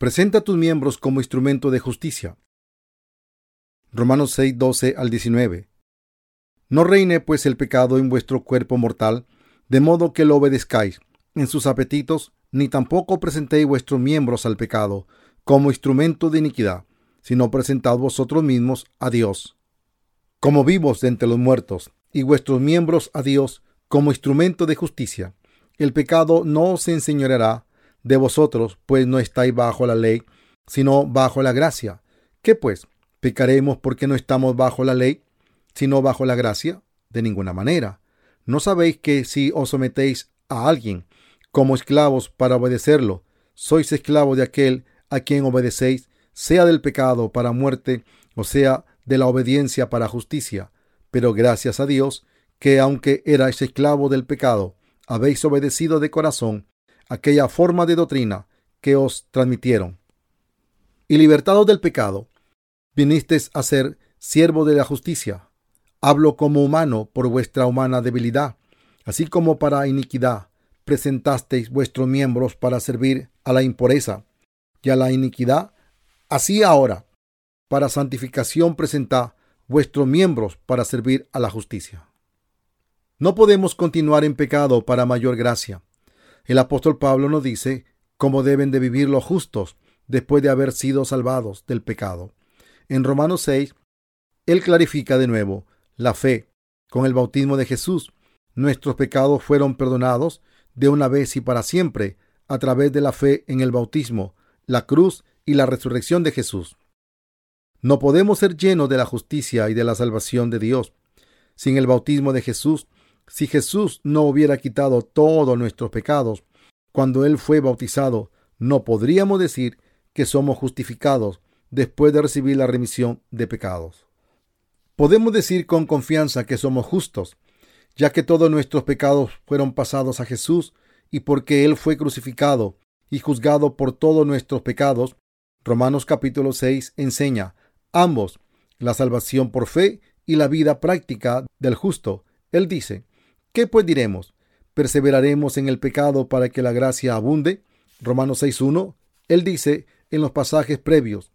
Presenta tus miembros como instrumento de justicia. Romanos 6, 12 al 19. No reine pues el pecado en vuestro cuerpo mortal, de modo que lo obedezcáis en sus apetitos, ni tampoco presentéis vuestros miembros al pecado como instrumento de iniquidad, sino presentad vosotros mismos a Dios como vivos de entre los muertos, y vuestros miembros a Dios como instrumento de justicia. El pecado no se enseñoreará de vosotros, pues no estáis bajo la ley, sino bajo la gracia. ¿Qué pues? ¿Pecaremos porque no estamos bajo la ley, sino bajo la gracia? De ninguna manera. ¿No sabéis que si os sometéis a alguien como esclavos para obedecerlo, sois esclavos de aquel a quien obedecéis, sea del pecado para muerte, o sea de la obediencia para justicia? Pero gracias a Dios, que aunque erais esclavo del pecado, habéis obedecido de corazón aquella forma de doctrina que os transmitieron. Y libertados del pecado, vinisteis a ser siervo de la justicia. Hablo como humano por vuestra humana debilidad, así como para iniquidad presentasteis vuestros miembros para servir a la impureza y a la iniquidad. Así ahora, para santificación presentad vuestros miembros para servir a la justicia. No podemos continuar en pecado para mayor gracia. El apóstol Pablo nos dice cómo deben de vivir los justos después de haber sido salvados del pecado. En Romanos 6, él clarifica de nuevo la fe. Con el bautismo de Jesús, nuestros pecados fueron perdonados de una vez y para siempre a través de la fe en el bautismo, la cruz y la resurrección de Jesús. No podemos ser llenos de la justicia y de la salvación de Dios sin el bautismo de Jesús si Jesús no hubiera quitado todos nuestros pecados cuando Él fue bautizado, no podríamos decir que somos justificados después de recibir la remisión de pecados. Podemos decir con confianza que somos justos, ya que todos nuestros pecados fueron pasados a Jesús y porque Él fue crucificado y juzgado por todos nuestros pecados. Romanos capítulo 6 enseña ambos, la salvación por fe y la vida práctica del justo. Él dice, ¿Qué pues diremos? ¿Perseveraremos en el pecado para que la gracia abunde? Romanos 6.1. Él dice en los pasajes previos,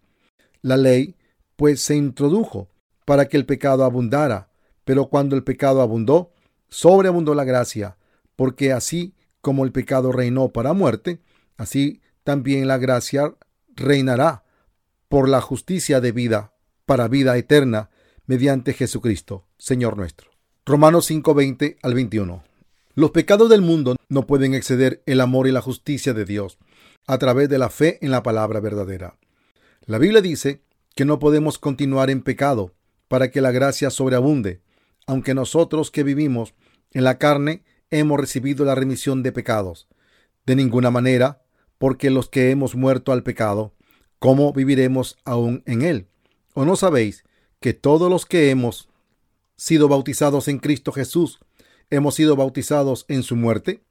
la ley pues se introdujo para que el pecado abundara, pero cuando el pecado abundó, sobreabundó la gracia, porque así como el pecado reinó para muerte, así también la gracia reinará por la justicia de vida para vida eterna mediante Jesucristo, Señor nuestro. Romanos 5:20 al 21. Los pecados del mundo no pueden exceder el amor y la justicia de Dios a través de la fe en la palabra verdadera. La Biblia dice que no podemos continuar en pecado para que la gracia sobreabunde, aunque nosotros que vivimos en la carne hemos recibido la remisión de pecados. De ninguna manera, porque los que hemos muerto al pecado, ¿cómo viviremos aún en él? ¿O no sabéis que todos los que hemos sido bautizados en Cristo Jesús, hemos sido bautizados en su muerte,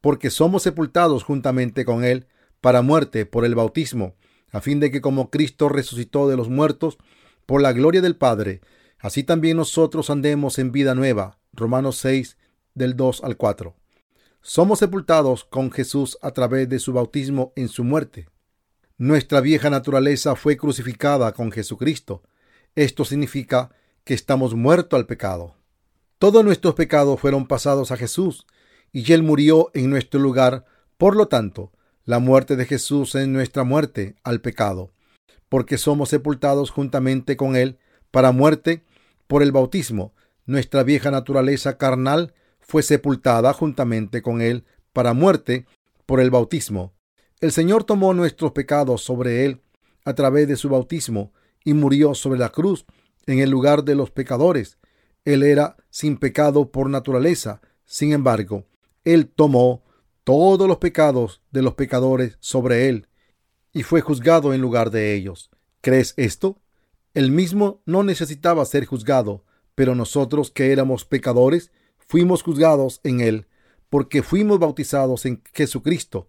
porque somos sepultados juntamente con Él para muerte por el bautismo, a fin de que como Cristo resucitó de los muertos por la gloria del Padre, así también nosotros andemos en vida nueva. Romanos 6 del 2 al 4. Somos sepultados con Jesús a través de su bautismo en su muerte. Nuestra vieja naturaleza fue crucificada con Jesucristo. Esto significa que estamos muertos al pecado. Todos nuestros pecados fueron pasados a Jesús y Él murió en nuestro lugar. Por lo tanto, la muerte de Jesús es nuestra muerte al pecado, porque somos sepultados juntamente con Él para muerte por el bautismo. Nuestra vieja naturaleza carnal fue sepultada juntamente con Él para muerte por el bautismo. El Señor tomó nuestros pecados sobre Él a través de su bautismo y murió sobre la cruz en el lugar de los pecadores. Él era sin pecado por naturaleza. Sin embargo, Él tomó todos los pecados de los pecadores sobre Él y fue juzgado en lugar de ellos. ¿Crees esto? Él mismo no necesitaba ser juzgado, pero nosotros que éramos pecadores, fuimos juzgados en Él, porque fuimos bautizados en Jesucristo.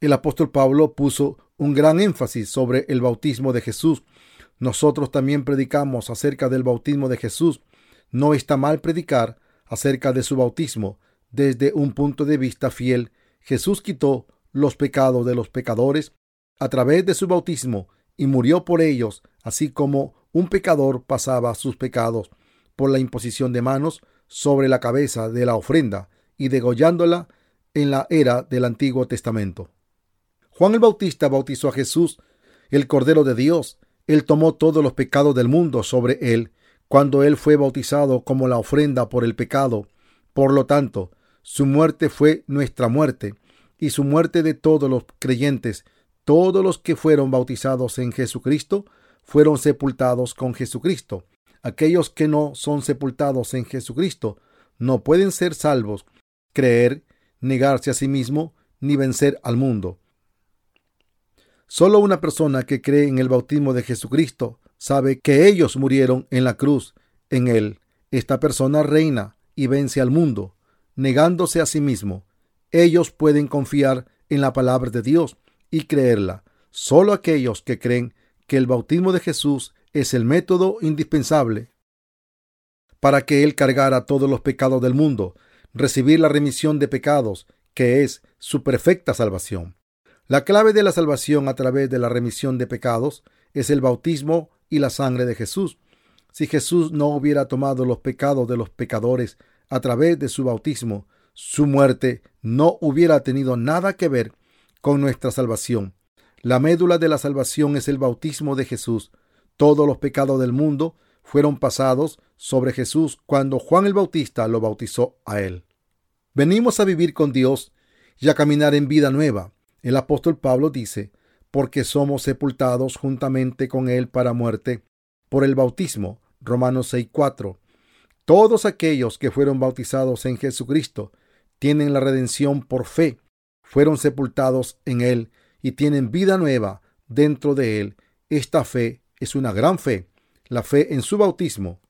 El apóstol Pablo puso un gran énfasis sobre el bautismo de Jesús nosotros también predicamos acerca del bautismo de Jesús. No está mal predicar acerca de su bautismo desde un punto de vista fiel. Jesús quitó los pecados de los pecadores a través de su bautismo y murió por ellos, así como un pecador pasaba sus pecados por la imposición de manos sobre la cabeza de la ofrenda y degollándola en la era del Antiguo Testamento. Juan el Bautista bautizó a Jesús, el Cordero de Dios. Él tomó todos los pecados del mundo sobre él cuando él fue bautizado como la ofrenda por el pecado. Por lo tanto, su muerte fue nuestra muerte y su muerte de todos los creyentes, todos los que fueron bautizados en Jesucristo, fueron sepultados con Jesucristo. Aquellos que no son sepultados en Jesucristo no pueden ser salvos, creer, negarse a sí mismo, ni vencer al mundo. Solo una persona que cree en el bautismo de Jesucristo sabe que ellos murieron en la cruz, en él. Esta persona reina y vence al mundo, negándose a sí mismo. Ellos pueden confiar en la palabra de Dios y creerla. Solo aquellos que creen que el bautismo de Jesús es el método indispensable para que Él cargara todos los pecados del mundo, recibir la remisión de pecados, que es su perfecta salvación. La clave de la salvación a través de la remisión de pecados es el bautismo y la sangre de Jesús. Si Jesús no hubiera tomado los pecados de los pecadores a través de su bautismo, su muerte no hubiera tenido nada que ver con nuestra salvación. La médula de la salvación es el bautismo de Jesús. Todos los pecados del mundo fueron pasados sobre Jesús cuando Juan el Bautista lo bautizó a él. Venimos a vivir con Dios y a caminar en vida nueva. El apóstol Pablo dice, porque somos sepultados juntamente con Él para muerte por el bautismo. Romanos 6:4. Todos aquellos que fueron bautizados en Jesucristo tienen la redención por fe, fueron sepultados en Él y tienen vida nueva dentro de Él. Esta fe es una gran fe. La fe en su bautismo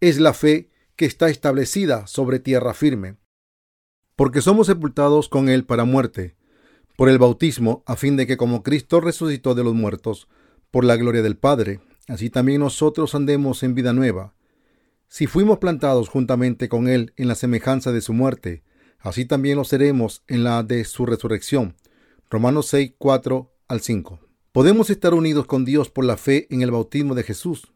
es la fe que está establecida sobre tierra firme. Porque somos sepultados con Él para muerte por el bautismo, a fin de que como Cristo resucitó de los muertos, por la gloria del Padre, así también nosotros andemos en vida nueva. Si fuimos plantados juntamente con Él en la semejanza de su muerte, así también lo seremos en la de su resurrección. Romanos 6, 4 al 5. Podemos estar unidos con Dios por la fe en el bautismo de Jesús.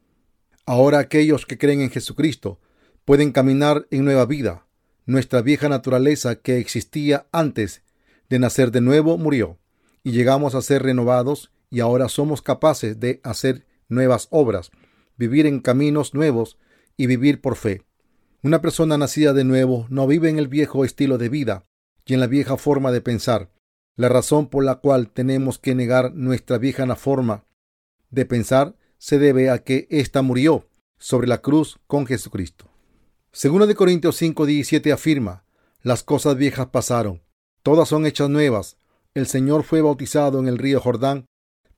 Ahora aquellos que creen en Jesucristo pueden caminar en nueva vida. Nuestra vieja naturaleza que existía antes de nacer de nuevo murió, y llegamos a ser renovados y ahora somos capaces de hacer nuevas obras, vivir en caminos nuevos y vivir por fe. Una persona nacida de nuevo no vive en el viejo estilo de vida y en la vieja forma de pensar. La razón por la cual tenemos que negar nuestra vieja forma de pensar se debe a que ésta murió sobre la cruz con Jesucristo. Segundo de Corintios 5:17 afirma, las cosas viejas pasaron, todas son hechas nuevas. El Señor fue bautizado en el río Jordán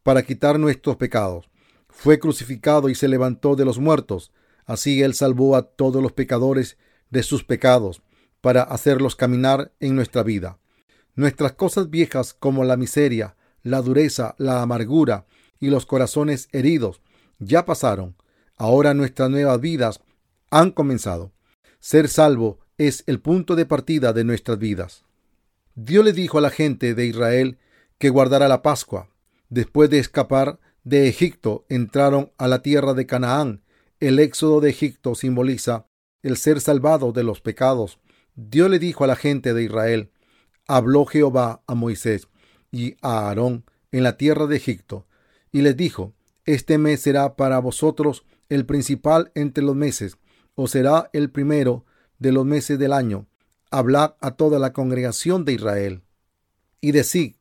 para quitar nuestros pecados. Fue crucificado y se levantó de los muertos. Así Él salvó a todos los pecadores de sus pecados, para hacerlos caminar en nuestra vida. Nuestras cosas viejas como la miseria, la dureza, la amargura y los corazones heridos ya pasaron. Ahora nuestras nuevas vidas han comenzado. Ser salvo es el punto de partida de nuestras vidas. Dios le dijo a la gente de Israel que guardara la Pascua. Después de escapar de Egipto, entraron a la tierra de Canaán. El éxodo de Egipto simboliza el ser salvado de los pecados. Dios le dijo a la gente de Israel, habló Jehová a Moisés y a Aarón en la tierra de Egipto, y les dijo, este mes será para vosotros el principal entre los meses, o será el primero de los meses del año hablad a toda la congregación de Israel. Y decid,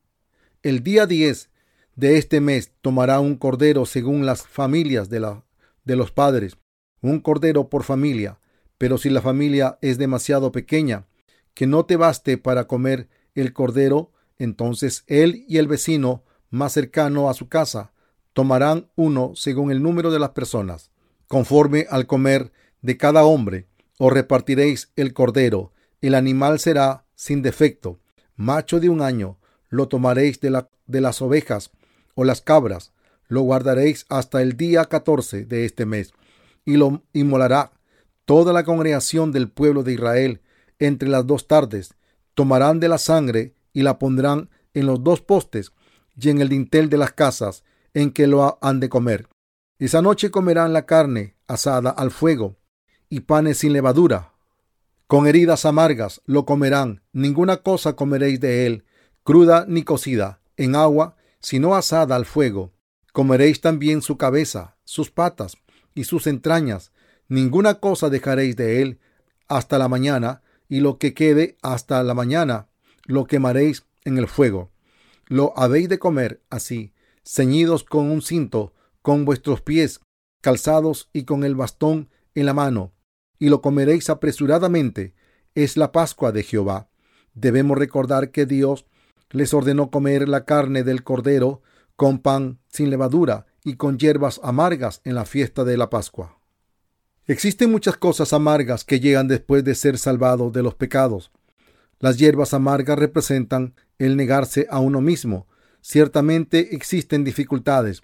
el día 10 de este mes tomará un cordero según las familias de, la, de los padres, un cordero por familia, pero si la familia es demasiado pequeña, que no te baste para comer el cordero, entonces él y el vecino más cercano a su casa tomarán uno según el número de las personas. Conforme al comer de cada hombre, os repartiréis el cordero el animal será sin defecto, macho de un año, lo tomaréis de, la, de las ovejas o las cabras, lo guardaréis hasta el día 14 de este mes, y lo inmolará toda la congregación del pueblo de Israel entre las dos tardes. Tomarán de la sangre y la pondrán en los dos postes y en el dintel de las casas en que lo han de comer. Esa noche comerán la carne asada al fuego y panes sin levadura. Con heridas amargas lo comerán, ninguna cosa comeréis de él, cruda ni cocida, en agua, sino asada al fuego. Comeréis también su cabeza, sus patas y sus entrañas, ninguna cosa dejaréis de él hasta la mañana, y lo que quede hasta la mañana lo quemaréis en el fuego. Lo habéis de comer así, ceñidos con un cinto, con vuestros pies calzados y con el bastón en la mano, y lo comeréis apresuradamente. Es la Pascua de Jehová. Debemos recordar que Dios les ordenó comer la carne del cordero con pan sin levadura y con hierbas amargas en la fiesta de la Pascua. Existen muchas cosas amargas que llegan después de ser salvados de los pecados. Las hierbas amargas representan el negarse a uno mismo. Ciertamente existen dificultades,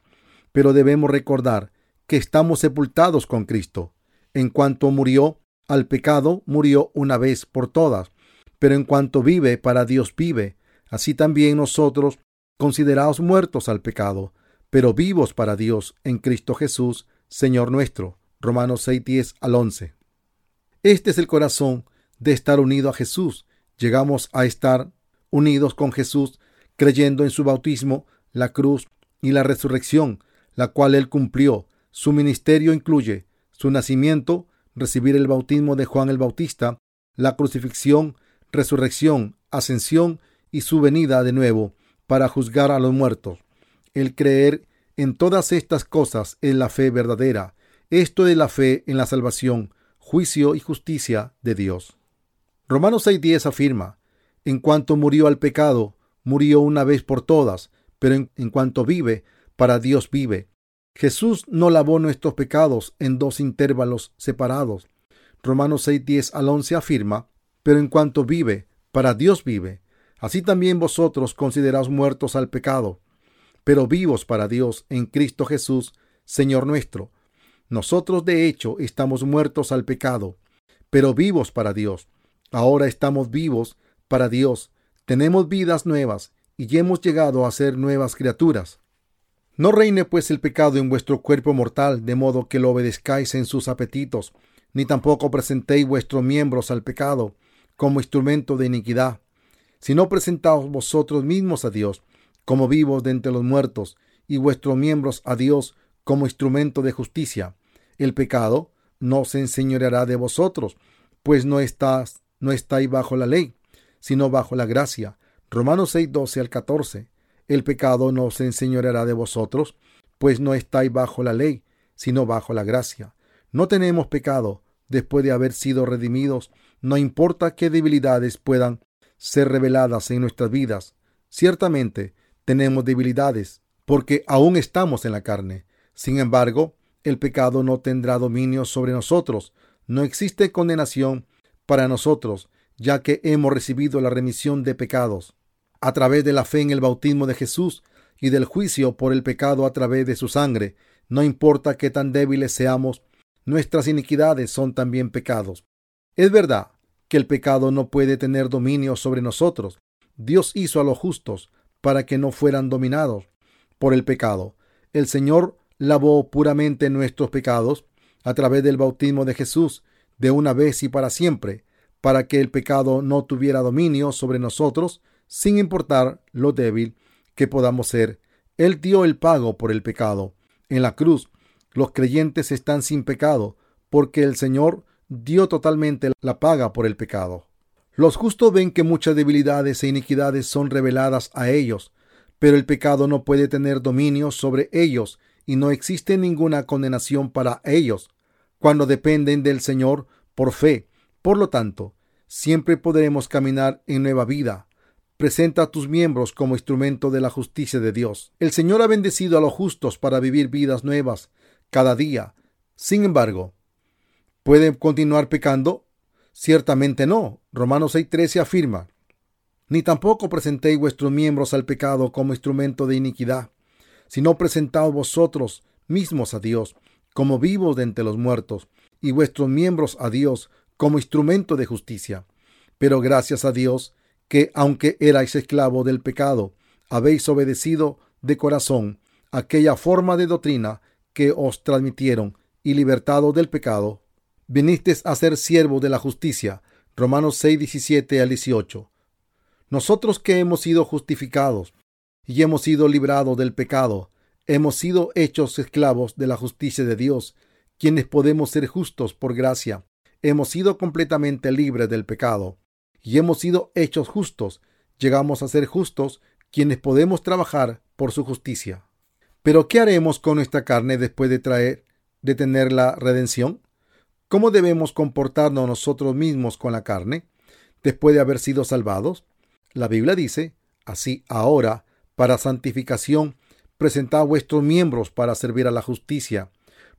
pero debemos recordar que estamos sepultados con Cristo. En cuanto murió al pecado, murió una vez por todas, pero en cuanto vive, para Dios vive. Así también nosotros, considerados muertos al pecado, pero vivos para Dios en Cristo Jesús, Señor nuestro. Romanos 6, 10 al 11. Este es el corazón de estar unido a Jesús. Llegamos a estar unidos con Jesús creyendo en su bautismo, la cruz y la resurrección, la cual él cumplió. Su ministerio incluye su nacimiento, recibir el bautismo de Juan el Bautista, la crucifixión, resurrección, ascensión y su venida de nuevo para juzgar a los muertos. El creer en todas estas cosas es la fe verdadera. Esto es la fe en la salvación, juicio y justicia de Dios. Romanos 6.10 afirma, en cuanto murió al pecado, murió una vez por todas, pero en, en cuanto vive, para Dios vive. Jesús no lavó nuestros pecados en dos intervalos separados. Romanos 6.10 al 11 afirma, pero en cuanto vive, para Dios vive. Así también vosotros consideraos muertos al pecado, pero vivos para Dios en Cristo Jesús, Señor nuestro. Nosotros de hecho estamos muertos al pecado, pero vivos para Dios. Ahora estamos vivos para Dios. Tenemos vidas nuevas y hemos llegado a ser nuevas criaturas. No reine pues el pecado en vuestro cuerpo mortal, de modo que lo obedezcáis en sus apetitos, ni tampoco presentéis vuestros miembros al pecado como instrumento de iniquidad, sino presentaos vosotros mismos a Dios como vivos de entre los muertos, y vuestros miembros a Dios como instrumento de justicia. El pecado no se enseñoreará de vosotros, pues no estás, no estáis bajo la ley, sino bajo la gracia. Romanos 6, 12 al 14. El pecado no se enseñoreará de vosotros, pues no estáis bajo la ley, sino bajo la gracia. No tenemos pecado después de haber sido redimidos, no importa qué debilidades puedan ser reveladas en nuestras vidas. Ciertamente tenemos debilidades, porque aún estamos en la carne. Sin embargo, el pecado no tendrá dominio sobre nosotros. No existe condenación para nosotros, ya que hemos recibido la remisión de pecados a través de la fe en el bautismo de Jesús y del juicio por el pecado a través de su sangre. No importa qué tan débiles seamos, nuestras iniquidades son también pecados. Es verdad que el pecado no puede tener dominio sobre nosotros. Dios hizo a los justos para que no fueran dominados por el pecado. El Señor lavó puramente nuestros pecados a través del bautismo de Jesús de una vez y para siempre, para que el pecado no tuviera dominio sobre nosotros, sin importar lo débil que podamos ser. Él dio el pago por el pecado. En la cruz, los creyentes están sin pecado, porque el Señor dio totalmente la paga por el pecado. Los justos ven que muchas debilidades e iniquidades son reveladas a ellos, pero el pecado no puede tener dominio sobre ellos y no existe ninguna condenación para ellos cuando dependen del Señor por fe. Por lo tanto, siempre podremos caminar en nueva vida. Presenta a tus miembros como instrumento de la justicia de Dios. El Señor ha bendecido a los justos para vivir vidas nuevas cada día. Sin embargo, ¿Pueden continuar pecando? Ciertamente no. Romanos 6:13 afirma, ni tampoco presentéis vuestros miembros al pecado como instrumento de iniquidad, sino presentaos vosotros mismos a Dios como vivos de entre los muertos, y vuestros miembros a Dios como instrumento de justicia. Pero gracias a Dios, que aunque erais esclavos del pecado, habéis obedecido de corazón aquella forma de doctrina que os transmitieron y libertado del pecado, vinisteis a ser siervos de la justicia. Romanos 6, 17 al 18. Nosotros que hemos sido justificados y hemos sido librados del pecado, hemos sido hechos esclavos de la justicia de Dios, quienes podemos ser justos por gracia, hemos sido completamente libres del pecado y hemos sido hechos justos, llegamos a ser justos quienes podemos trabajar por su justicia. Pero ¿qué haremos con nuestra carne después de traer de tener la redención? ¿Cómo debemos comportarnos nosotros mismos con la carne después de haber sido salvados? La Biblia dice, así ahora, para santificación, presentad vuestros miembros para servir a la justicia.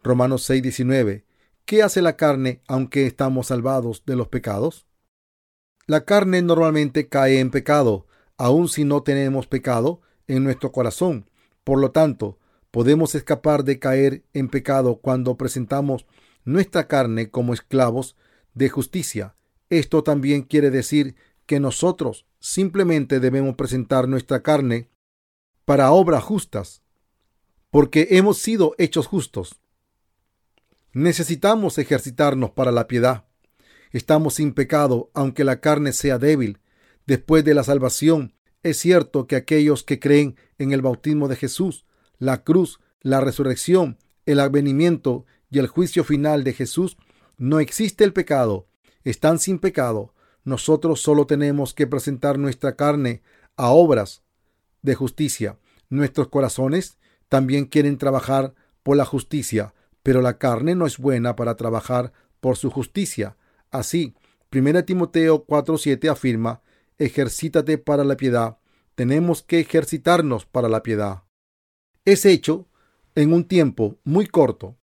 Romanos 6:19. ¿Qué hace la carne aunque estamos salvados de los pecados? La carne normalmente cae en pecado, aun si no tenemos pecado en nuestro corazón. Por lo tanto, podemos escapar de caer en pecado cuando presentamos nuestra carne como esclavos de justicia. Esto también quiere decir que nosotros simplemente debemos presentar nuestra carne para obras justas, porque hemos sido hechos justos. Necesitamos ejercitarnos para la piedad. Estamos sin pecado, aunque la carne sea débil. Después de la salvación, es cierto que aquellos que creen en el bautismo de Jesús, la cruz, la resurrección, el advenimiento y el juicio final de Jesús, no existe el pecado. Están sin pecado. Nosotros solo tenemos que presentar nuestra carne a obras de justicia. Nuestros corazones también quieren trabajar por la justicia, pero la carne no es buena para trabajar por su justicia. Así, 1 Timoteo 4:7 afirma, ejercítate para la piedad. Tenemos que ejercitarnos para la piedad. Es hecho en un tiempo muy corto.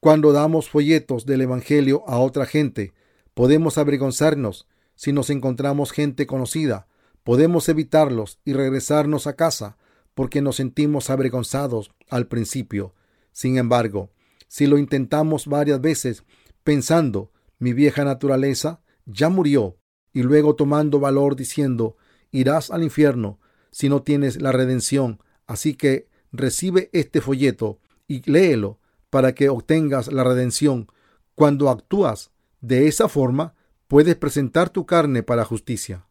Cuando damos folletos del Evangelio a otra gente, podemos avergonzarnos si nos encontramos gente conocida. Podemos evitarlos y regresarnos a casa porque nos sentimos avergonzados al principio. Sin embargo, si lo intentamos varias veces pensando mi vieja naturaleza ya murió y luego tomando valor diciendo irás al infierno si no tienes la redención, así que recibe este folleto y léelo para que obtengas la redención. Cuando actúas de esa forma, puedes presentar tu carne para justicia.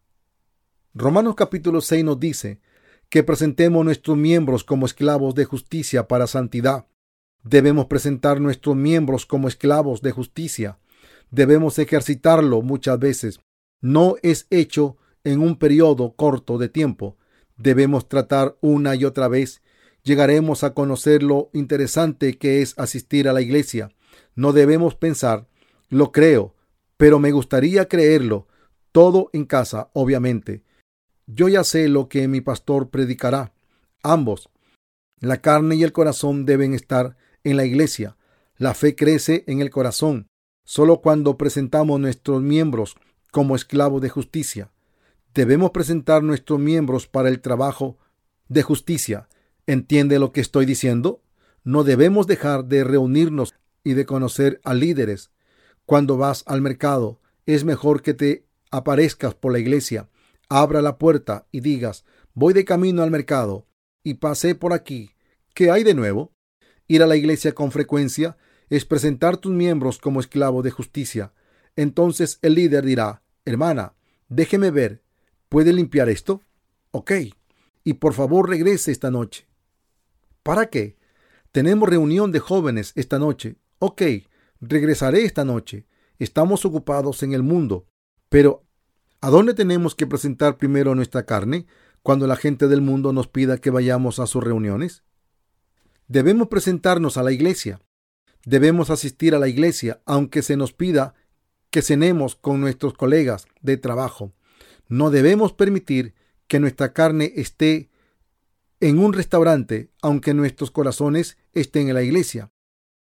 Romanos capítulo 6 nos dice que presentemos nuestros miembros como esclavos de justicia para santidad. Debemos presentar nuestros miembros como esclavos de justicia. Debemos ejercitarlo muchas veces. No es hecho en un periodo corto de tiempo. Debemos tratar una y otra vez. Llegaremos a conocer lo interesante que es asistir a la iglesia. No debemos pensar, lo creo, pero me gustaría creerlo. Todo en casa, obviamente. Yo ya sé lo que mi pastor predicará. Ambos, la carne y el corazón deben estar en la iglesia. La fe crece en el corazón solo cuando presentamos nuestros miembros como esclavos de justicia. Debemos presentar nuestros miembros para el trabajo de justicia. ¿Entiende lo que estoy diciendo? No debemos dejar de reunirnos y de conocer a líderes. Cuando vas al mercado, es mejor que te aparezcas por la iglesia abra la puerta y digas, voy de camino al mercado y pasé por aquí. ¿Qué hay de nuevo? Ir a la iglesia con frecuencia es presentar tus miembros como esclavos de justicia. Entonces el líder dirá, hermana, déjeme ver, ¿puede limpiar esto? Ok. Y por favor regrese esta noche. ¿Para qué? Tenemos reunión de jóvenes esta noche. Ok, regresaré esta noche. Estamos ocupados en el mundo, pero ¿A dónde tenemos que presentar primero nuestra carne cuando la gente del mundo nos pida que vayamos a sus reuniones? Debemos presentarnos a la iglesia. Debemos asistir a la iglesia aunque se nos pida que cenemos con nuestros colegas de trabajo. No debemos permitir que nuestra carne esté en un restaurante aunque nuestros corazones estén en la iglesia.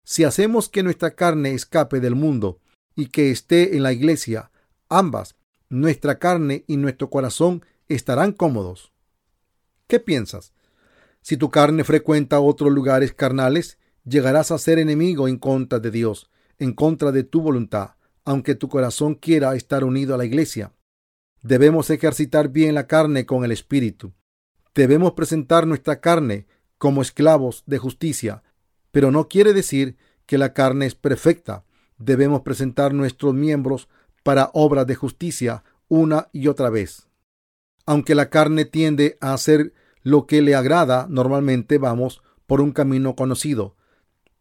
Si hacemos que nuestra carne escape del mundo y que esté en la iglesia, ambas nuestra carne y nuestro corazón estarán cómodos. ¿Qué piensas? Si tu carne frecuenta otros lugares carnales, llegarás a ser enemigo en contra de Dios, en contra de tu voluntad, aunque tu corazón quiera estar unido a la iglesia. Debemos ejercitar bien la carne con el espíritu. Debemos presentar nuestra carne como esclavos de justicia, pero no quiere decir que la carne es perfecta. Debemos presentar nuestros miembros para obras de justicia una y otra vez. Aunque la carne tiende a hacer lo que le agrada, normalmente vamos por un camino conocido.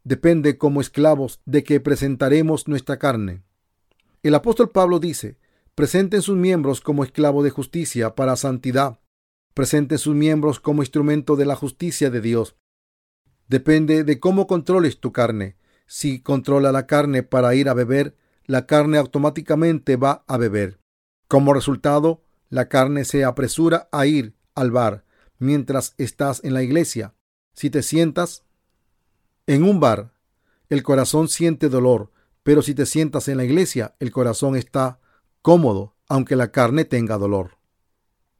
Depende como esclavos de que presentaremos nuestra carne. El apóstol Pablo dice, presenten sus miembros como esclavos de justicia para santidad. Presenten sus miembros como instrumento de la justicia de Dios. Depende de cómo controles tu carne. Si controla la carne para ir a beber, la carne automáticamente va a beber. Como resultado, la carne se apresura a ir al bar mientras estás en la iglesia. Si te sientas en un bar, el corazón siente dolor, pero si te sientas en la iglesia, el corazón está cómodo, aunque la carne tenga dolor.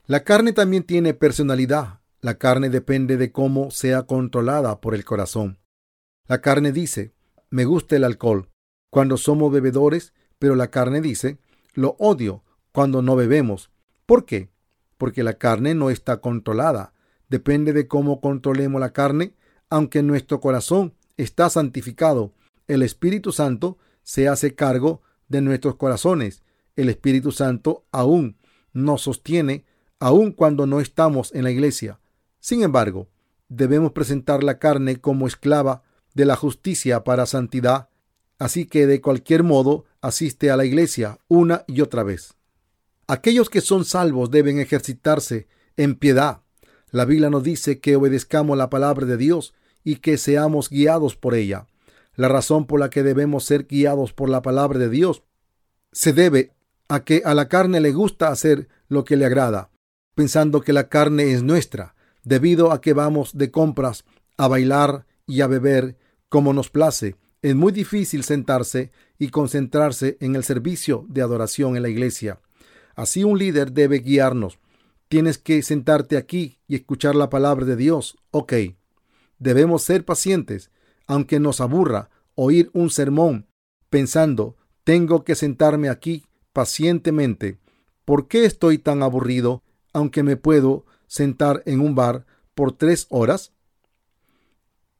La carne también tiene personalidad. La carne depende de cómo sea controlada por el corazón. La carne dice, me gusta el alcohol cuando somos bebedores, pero la carne dice, lo odio cuando no bebemos. ¿Por qué? Porque la carne no está controlada. Depende de cómo controlemos la carne, aunque nuestro corazón está santificado. El Espíritu Santo se hace cargo de nuestros corazones. El Espíritu Santo aún nos sostiene, aun cuando no estamos en la iglesia. Sin embargo, debemos presentar la carne como esclava de la justicia para santidad, así que de cualquier modo asiste a la iglesia una y otra vez. Aquellos que son salvos deben ejercitarse en piedad. La Biblia nos dice que obedezcamos la palabra de Dios y que seamos guiados por ella. La razón por la que debemos ser guiados por la palabra de Dios se debe a que a la carne le gusta hacer lo que le agrada, pensando que la carne es nuestra, debido a que vamos de compras a bailar y a beber como nos place. Es muy difícil sentarse y concentrarse en el servicio de adoración en la iglesia. Así un líder debe guiarnos. Tienes que sentarte aquí y escuchar la palabra de Dios. Ok. Debemos ser pacientes, aunque nos aburra oír un sermón, pensando, tengo que sentarme aquí pacientemente. ¿Por qué estoy tan aburrido, aunque me puedo sentar en un bar por tres horas?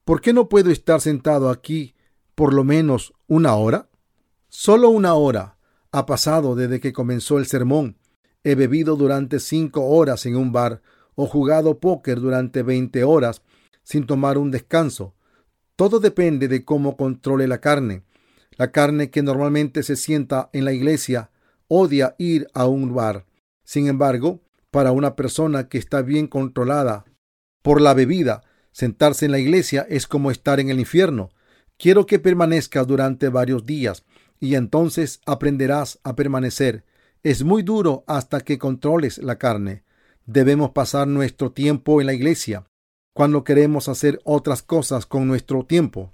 ¿Por qué no puedo estar sentado aquí por lo menos una hora? Solo una hora ha pasado desde que comenzó el sermón. He bebido durante cinco horas en un bar o jugado póker durante veinte horas sin tomar un descanso. Todo depende de cómo controle la carne. La carne que normalmente se sienta en la iglesia odia ir a un bar. Sin embargo, para una persona que está bien controlada por la bebida, Sentarse en la iglesia es como estar en el infierno. Quiero que permanezcas durante varios días y entonces aprenderás a permanecer. Es muy duro hasta que controles la carne. Debemos pasar nuestro tiempo en la iglesia cuando queremos hacer otras cosas con nuestro tiempo.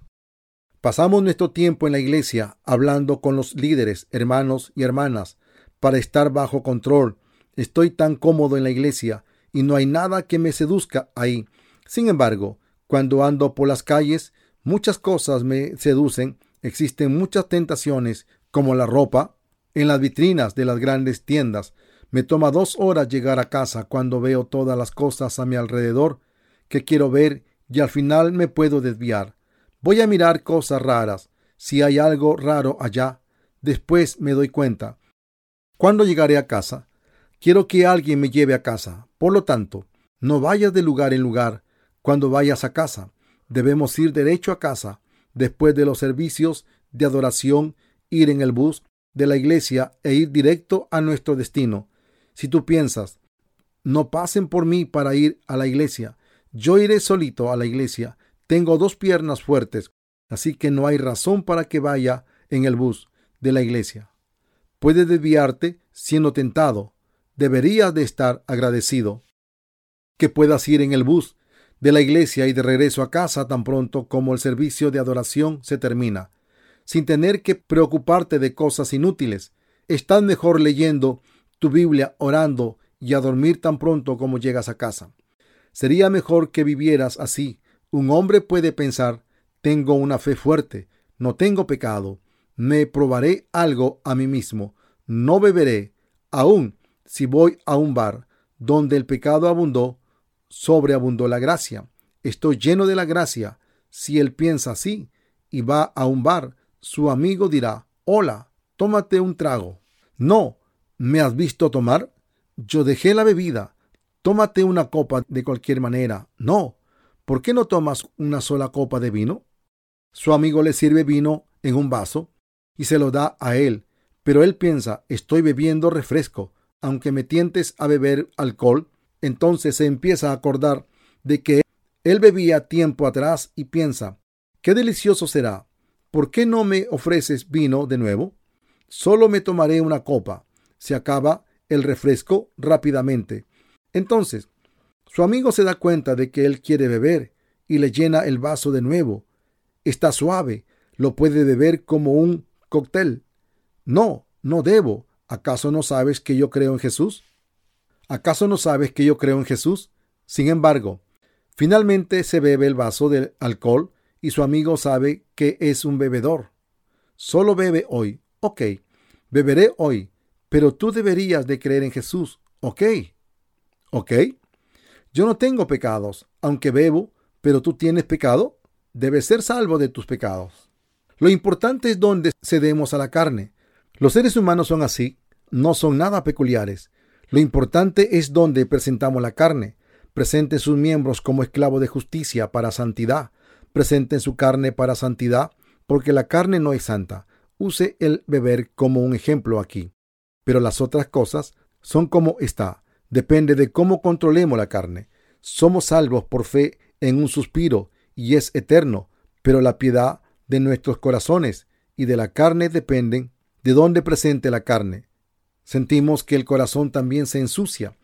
Pasamos nuestro tiempo en la iglesia hablando con los líderes, hermanos y hermanas, para estar bajo control. Estoy tan cómodo en la iglesia y no hay nada que me seduzca ahí. Sin embargo, cuando ando por las calles, muchas cosas me seducen, existen muchas tentaciones, como la ropa, en las vitrinas de las grandes tiendas. Me toma dos horas llegar a casa cuando veo todas las cosas a mi alrededor que quiero ver y al final me puedo desviar. Voy a mirar cosas raras. Si hay algo raro allá, después me doy cuenta. ¿Cuándo llegaré a casa? Quiero que alguien me lleve a casa. Por lo tanto, no vayas de lugar en lugar cuando vayas a casa. Debemos ir derecho a casa después de los servicios de adoración, ir en el bus de la iglesia e ir directo a nuestro destino. Si tú piensas, no pasen por mí para ir a la iglesia, yo iré solito a la iglesia, tengo dos piernas fuertes, así que no hay razón para que vaya en el bus de la iglesia. Puedes desviarte siendo tentado. Deberías de estar agradecido que puedas ir en el bus de la iglesia y de regreso a casa tan pronto como el servicio de adoración se termina, sin tener que preocuparte de cosas inútiles. Estás mejor leyendo tu Biblia, orando y a dormir tan pronto como llegas a casa. Sería mejor que vivieras así. Un hombre puede pensar, tengo una fe fuerte, no tengo pecado, me probaré algo a mí mismo, no beberé, aun si voy a un bar donde el pecado abundó, sobreabundó la gracia. Estoy lleno de la gracia. Si él piensa así y va a un bar, su amigo dirá, hola, tómate un trago. No, ¿me has visto tomar? Yo dejé la bebida. Tómate una copa de cualquier manera. No, ¿por qué no tomas una sola copa de vino? Su amigo le sirve vino en un vaso y se lo da a él, pero él piensa, estoy bebiendo refresco, aunque me tientes a beber alcohol, entonces se empieza a acordar de que él bebía tiempo atrás y piensa, qué delicioso será. ¿Por qué no me ofreces vino de nuevo? Solo me tomaré una copa. Se acaba el refresco rápidamente. Entonces, su amigo se da cuenta de que él quiere beber y le llena el vaso de nuevo. Está suave, lo puede beber como un cóctel. No, no debo. ¿Acaso no sabes que yo creo en Jesús? ¿Acaso no sabes que yo creo en Jesús? Sin embargo, finalmente se bebe el vaso de alcohol y su amigo sabe que es un bebedor. Solo bebe hoy. Ok, beberé hoy, pero tú deberías de creer en Jesús. Ok. Ok. Yo no tengo pecados, aunque bebo, pero tú tienes pecado. Debes ser salvo de tus pecados. Lo importante es dónde cedemos a la carne. Los seres humanos son así, no son nada peculiares. Lo importante es dónde presentamos la carne. Presenten sus miembros como esclavo de justicia para santidad. Presenten su carne para santidad, porque la carne no es santa. Use el beber como un ejemplo aquí. Pero las otras cosas son como está. Depende de cómo controlemos la carne. Somos salvos por fe en un suspiro y es eterno, pero la piedad de nuestros corazones y de la carne dependen de dónde presente la carne. Sentimos que el corazón también se ensucia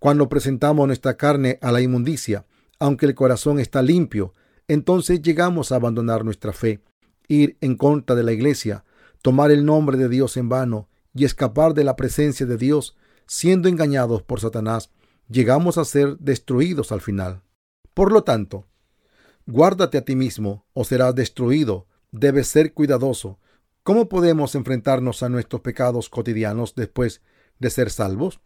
cuando presentamos nuestra carne a la inmundicia. Aunque el corazón está limpio, entonces llegamos a abandonar nuestra fe, ir en contra de la iglesia, tomar el nombre de Dios en vano y escapar de la presencia de Dios, siendo engañados por Satanás, llegamos a ser destruidos al final. Por lo tanto, guárdate a ti mismo o serás destruido. Debes ser cuidadoso ¿Cómo podemos enfrentarnos a nuestros pecados cotidianos después de ser salvos?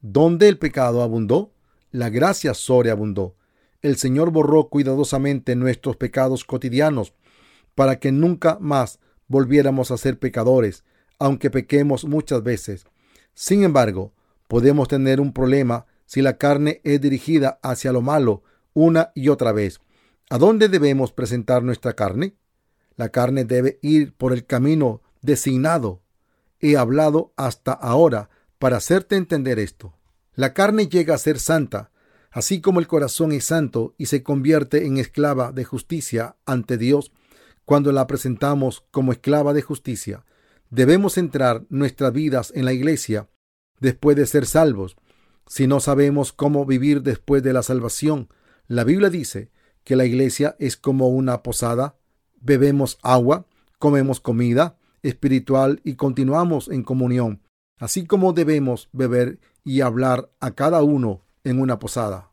¿Dónde el pecado abundó? La gracia sobreabundó. El Señor borró cuidadosamente nuestros pecados cotidianos para que nunca más volviéramos a ser pecadores, aunque pequemos muchas veces. Sin embargo, podemos tener un problema si la carne es dirigida hacia lo malo una y otra vez. ¿A dónde debemos presentar nuestra carne? La carne debe ir por el camino designado. He hablado hasta ahora para hacerte entender esto. La carne llega a ser santa, así como el corazón es santo y se convierte en esclava de justicia ante Dios cuando la presentamos como esclava de justicia. Debemos entrar nuestras vidas en la iglesia después de ser salvos. Si no sabemos cómo vivir después de la salvación, la Biblia dice que la iglesia es como una posada bebemos agua, comemos comida espiritual y continuamos en comunión, así como debemos beber y hablar a cada uno en una posada.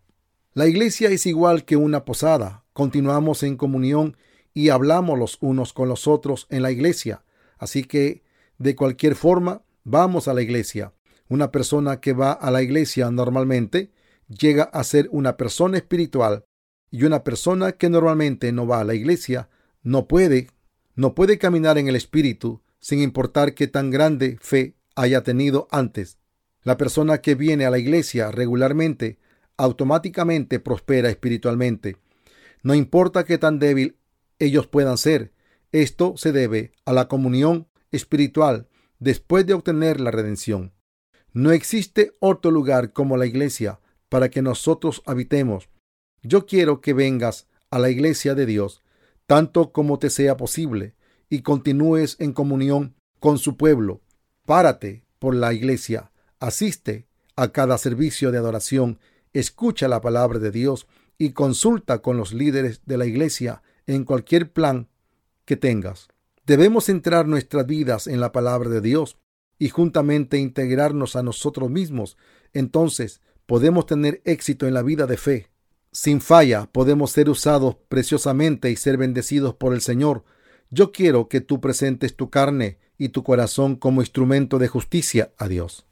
La iglesia es igual que una posada, continuamos en comunión y hablamos los unos con los otros en la iglesia, así que de cualquier forma vamos a la iglesia. Una persona que va a la iglesia normalmente llega a ser una persona espiritual y una persona que normalmente no va a la iglesia no puede, no puede caminar en el Espíritu sin importar qué tan grande fe haya tenido antes. La persona que viene a la iglesia regularmente automáticamente prospera espiritualmente. No importa qué tan débil ellos puedan ser, esto se debe a la comunión espiritual después de obtener la redención. No existe otro lugar como la iglesia para que nosotros habitemos. Yo quiero que vengas a la iglesia de Dios tanto como te sea posible, y continúes en comunión con su pueblo. Párate por la iglesia, asiste a cada servicio de adoración, escucha la palabra de Dios y consulta con los líderes de la iglesia en cualquier plan que tengas. Debemos centrar nuestras vidas en la palabra de Dios y juntamente integrarnos a nosotros mismos. Entonces podemos tener éxito en la vida de fe. Sin falla podemos ser usados preciosamente y ser bendecidos por el Señor. Yo quiero que tú presentes tu carne y tu corazón como instrumento de justicia a Dios.